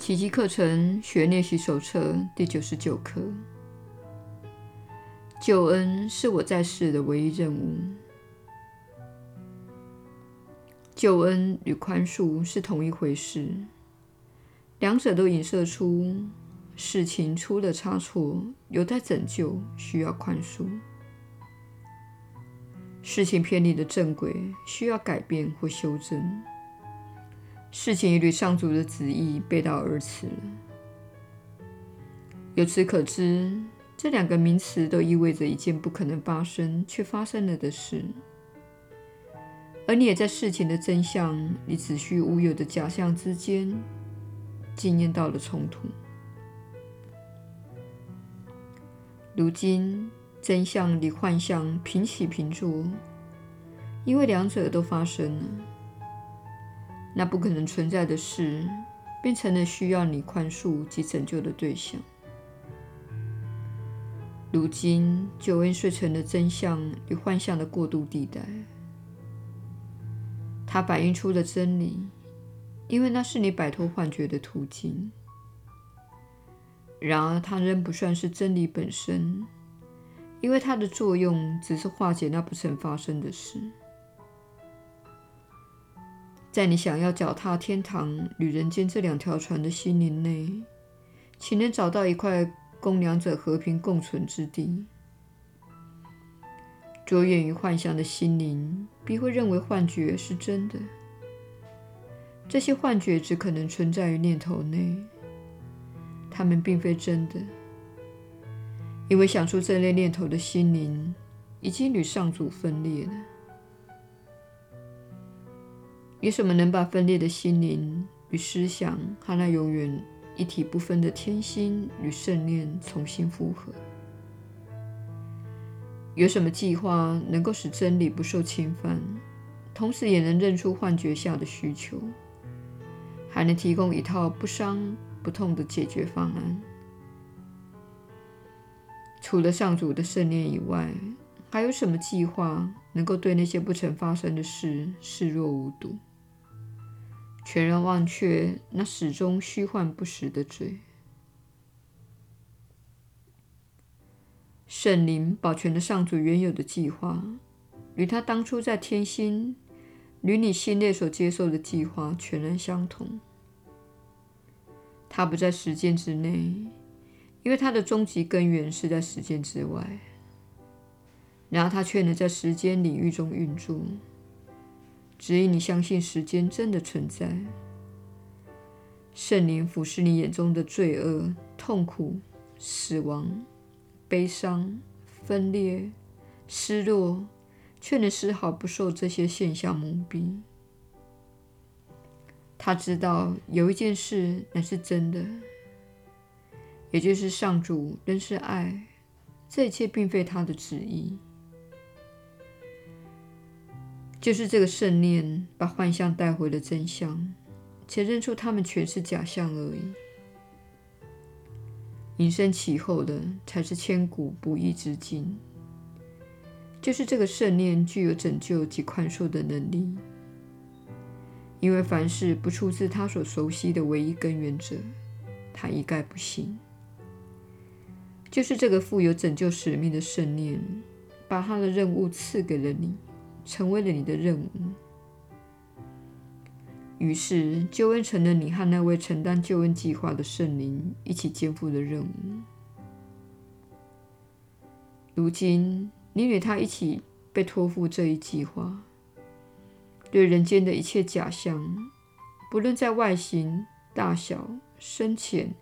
奇迹课程学练习手册第九十九课：救恩是我在世的唯一任务。救恩与宽恕是同一回事，两者都影射出事情出了差错，有待拯救，需要宽恕；事情偏离了正轨，需要改变或修正；事情与上主的旨意背道而驰了。由此可知，这两个名词都意味着一件不可能发生却发生了的事。而你也在事情的真相与子虚乌有的假象之间，经验到了冲突。如今，真相与幻象平起平坐，因为两者都发生了。那不可能存在的事，变成了需要你宽恕及拯救的对象。如今，救恩遂成了真相与幻象的过渡地带。它反映出了真理，因为那是你摆脱幻觉的途径。然而，它仍不算是真理本身，因为它的作用只是化解那不曾发生的事。在你想要脚踏天堂与人间这两条船的心灵内，请能找到一块供两者和平共存之地。着眼于幻象的心灵，必会认为幻觉是真的。这些幻觉只可能存在于念头内，它们并非真的，因为想出这类念头的心灵已经与上主分裂了。有什么能把分裂的心灵与思想和那永远一体不分的天心与圣念重新复合？有什么计划能够使真理不受侵犯，同时也能认出幻觉下的需求，还能提供一套不伤不痛的解决方案？除了上主的圣念以外，还有什么计划能够对那些不曾发生的事视若无睹，全然忘却那始终虚幻不实的罪？圣灵保全了上主原有的计划，与他当初在天心与你心内所接受的计划全然相同。他不在时间之内，因为他的终极根源是在时间之外。然而，他却能在时间领域中运作，指引你相信时间真的存在。圣灵俯视你眼中的罪恶、痛苦、死亡。悲伤、分裂、失落，却能丝毫不受这些现象蒙蔽。他知道有一件事乃是真的，也就是上主仍是爱，这一切并非他的旨意。就是这个圣念把幻象带回了真相，且认出它们全是假象而已。引申其后的才是千古不易之境，就是这个圣念具有拯救及宽恕的能力，因为凡事不出自他所熟悉的唯一根源者，他一概不信。就是这个负有拯救使命的圣念，把他的任务赐给了你，成为了你的任务。于是，救恩成了你和那位承担救恩计划的圣灵一起肩负的任务。如今，你与他一起被托付这一计划。对人间的一切假象，不论在外形、大小、深浅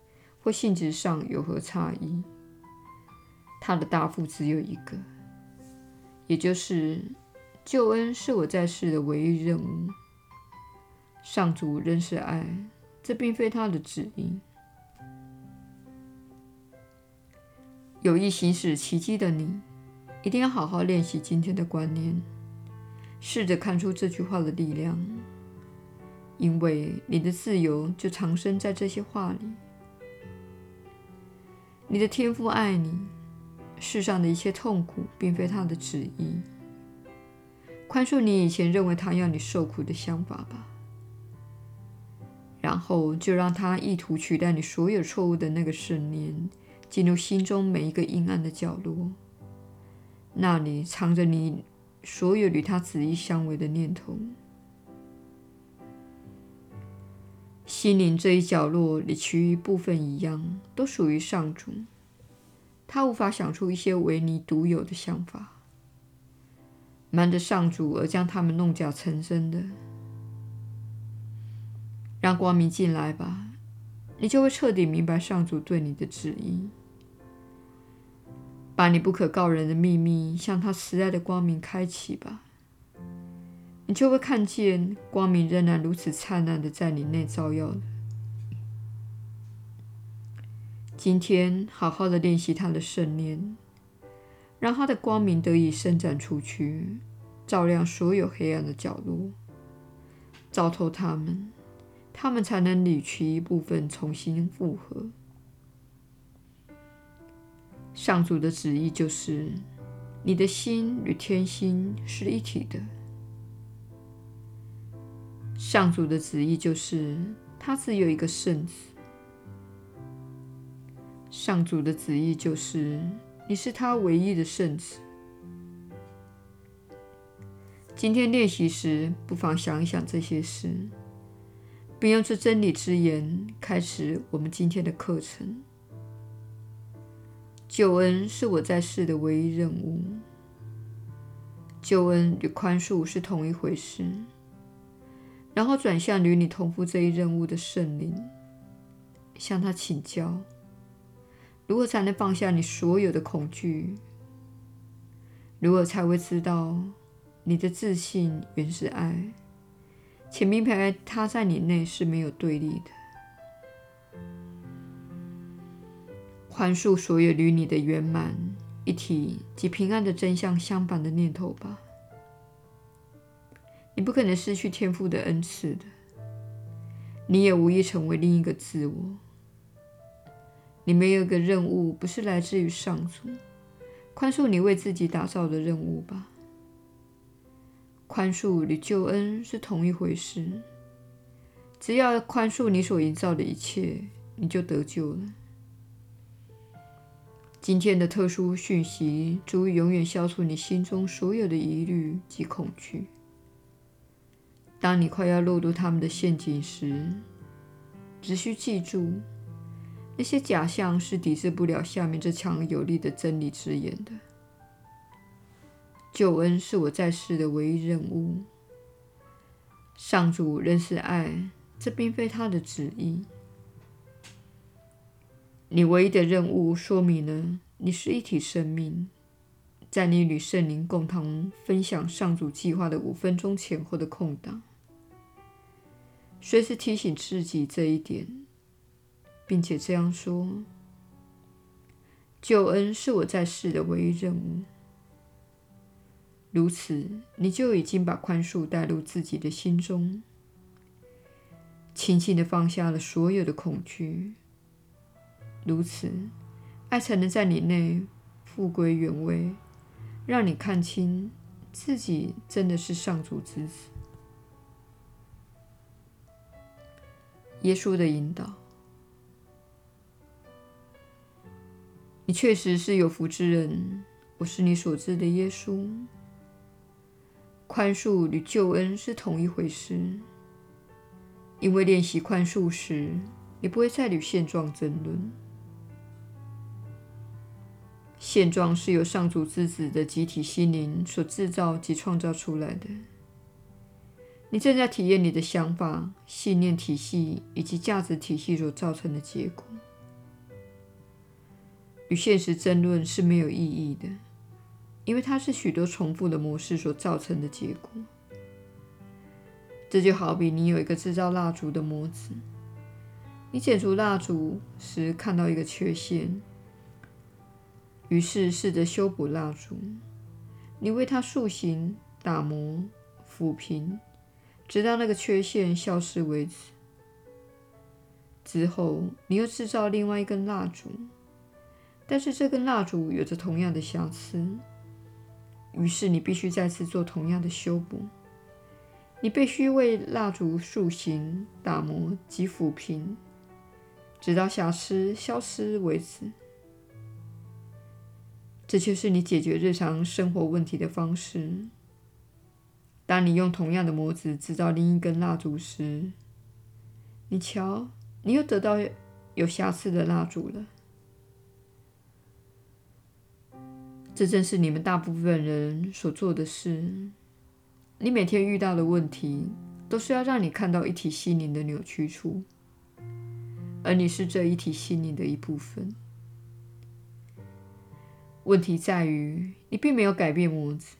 或性质上有何差异，他的答复只有一个，也就是救恩是我在世的唯一任务。上主仍是爱，这并非他的旨意。有意行使奇迹的你，一定要好好练习今天的观念，试着看出这句话的力量，因为你的自由就藏身在这些话里。你的天父爱你，世上的一切痛苦并非他的旨意。宽恕你以前认为他要你受苦的想法吧。然后就让他意图取代你所有错误的那个圣念进入心中每一个阴暗的角落，那里藏着你所有与他旨意相违的念头。心灵这一角落里，其余部分一样，都属于上主。他无法想出一些唯你独有的想法，瞒着上主而将他们弄假成真的。让光明进来吧，你就会彻底明白上主对你的旨意。把你不可告人的秘密向他慈爱的光明开启吧。你就会看见光明仍然如此灿烂的在你内照耀了。今天，好好的练习他的圣念，让他的光明得以伸展出去，照亮所有黑暗的角落，照透他们，他们才能理去一部分重新复合。上主的旨意就是，你的心与天心是一体的。上主的旨意就是，他只有一个圣子。上主的旨意就是，你是他唯一的圣子。今天练习时，不妨想一想这些事，并用这真理之言开始我们今天的课程。救恩是我在世的唯一任务。救恩与宽恕是同一回事。然后转向与你同负这一任务的圣灵，向他请教，如何才能放下你所有的恐惧？如何才会知道你的自信原是爱，且明白它在你内是没有对立的？宽恕所有与你的圆满、一体及平安的真相相反的念头吧。你不可能失去天赋的恩赐的，你也无意成为另一个自我。你没有一个任务不是来自于上主，宽恕你为自己打造的任务吧。宽恕与救恩是同一回事，只要宽恕你所营造的一切，你就得救了。今天的特殊讯息足以永远消除你心中所有的疑虑及恐惧。当你快要落入他们的陷阱时，只需记住，那些假象是抵制不了下面这强而有力的真理之言的。救恩是我在世的唯一任务。上主仍是爱，这并非他的旨意。你唯一的任务说明了你是一体生命。在你与圣灵共同分享上主计划的五分钟前后的空档。随时提醒自己这一点，并且这样说：“救恩是我在世的唯一任务。”如此，你就已经把宽恕带入自己的心中，轻轻的放下了所有的恐惧。如此，爱才能在你内复归原位，让你看清自己真的是上主之子。耶稣的引导，你确实是有福之人。我是你所知的耶稣。宽恕与救恩是同一回事，因为练习宽恕时，你不会再与现状争论。现状是由上主之子的集体心灵所制造及创造出来的。你正在体验你的想法、信念体系以及价值体系所造成的结果。与现实争论是没有意义的，因为它是许多重复的模式所造成的结果。这就好比你有一个制造蜡烛的模子，你剪除蜡烛时看到一个缺陷，于是试着修补蜡烛。你为它塑形、打磨、抚平。直到那个缺陷消失为止。之后，你又制造另外一根蜡烛，但是这根蜡烛有着同样的瑕疵，于是你必须再次做同样的修补，你必须为蜡烛塑形、打磨及抚平，直到瑕疵消失为止。这就是你解决日常生活问题的方式。当你用同样的模子制造另一根蜡烛时，你瞧，你又得到有瑕疵的蜡烛了。这正是你们大部分人所做的事。你每天遇到的问题，都是要让你看到一体心灵的扭曲处，而你是这一体心灵的一部分。问题在于，你并没有改变模子。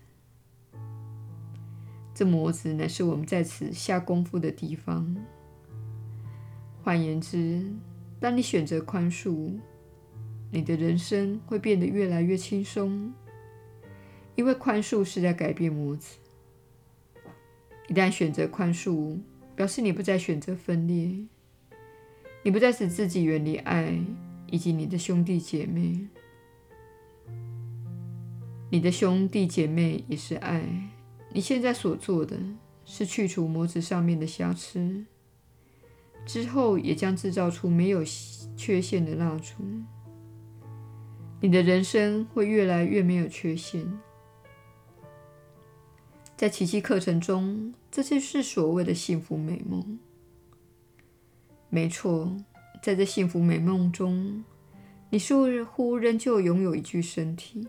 这模子乃是我们在此下功夫的地方。换言之，当你选择宽恕，你的人生会变得越来越轻松，因为宽恕是在改变模子。一旦选择宽恕，表示你不再选择分裂，你不再使自己远离爱以及你的兄弟姐妹。你的兄弟姐妹也是爱。你现在所做的是去除模子上面的瑕疵，之后也将制造出没有缺陷的蜡烛。你的人生会越来越没有缺陷。在奇迹课程中，这就是所谓的幸福美梦。没错，在这幸福美梦中，你似乎仍旧拥有一具身体。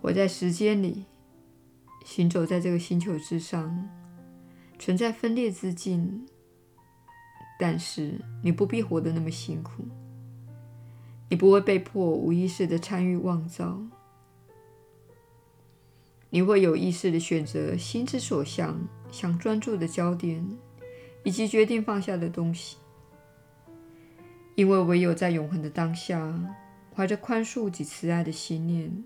活在时间里，行走在这个星球之上，存在分裂之境。但是你不必活得那么辛苦，你不会被迫无意识地参与妄造，你会有意识地选择心之所向，想专注的焦点，以及决定放下的东西。因为唯有在永恒的当下，怀着宽恕及慈爱的心念。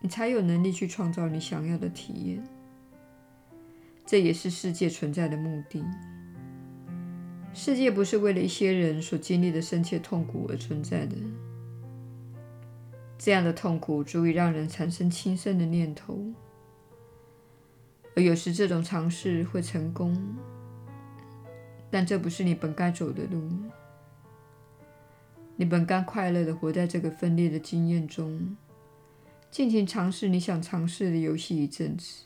你才有能力去创造你想要的体验。这也是世界存在的目的。世界不是为了一些人所经历的深切痛苦而存在的。这样的痛苦足以让人产生轻生的念头，而有时这种尝试会成功，但这不是你本该走的路。你本该快乐地活在这个分裂的经验中。尽情尝试你想尝试的游戏一阵子，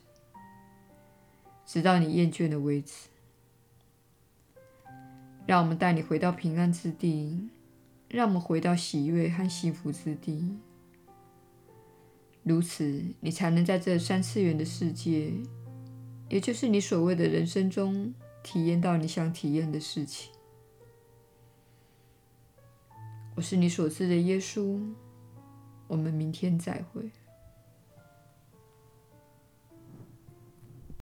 直到你厌倦了为止。让我们带你回到平安之地，让我们回到喜悦和幸福之地。如此，你才能在这三次元的世界，也就是你所谓的人生中，体验到你想体验的事情。我是你所知的耶稣。我们明天再会。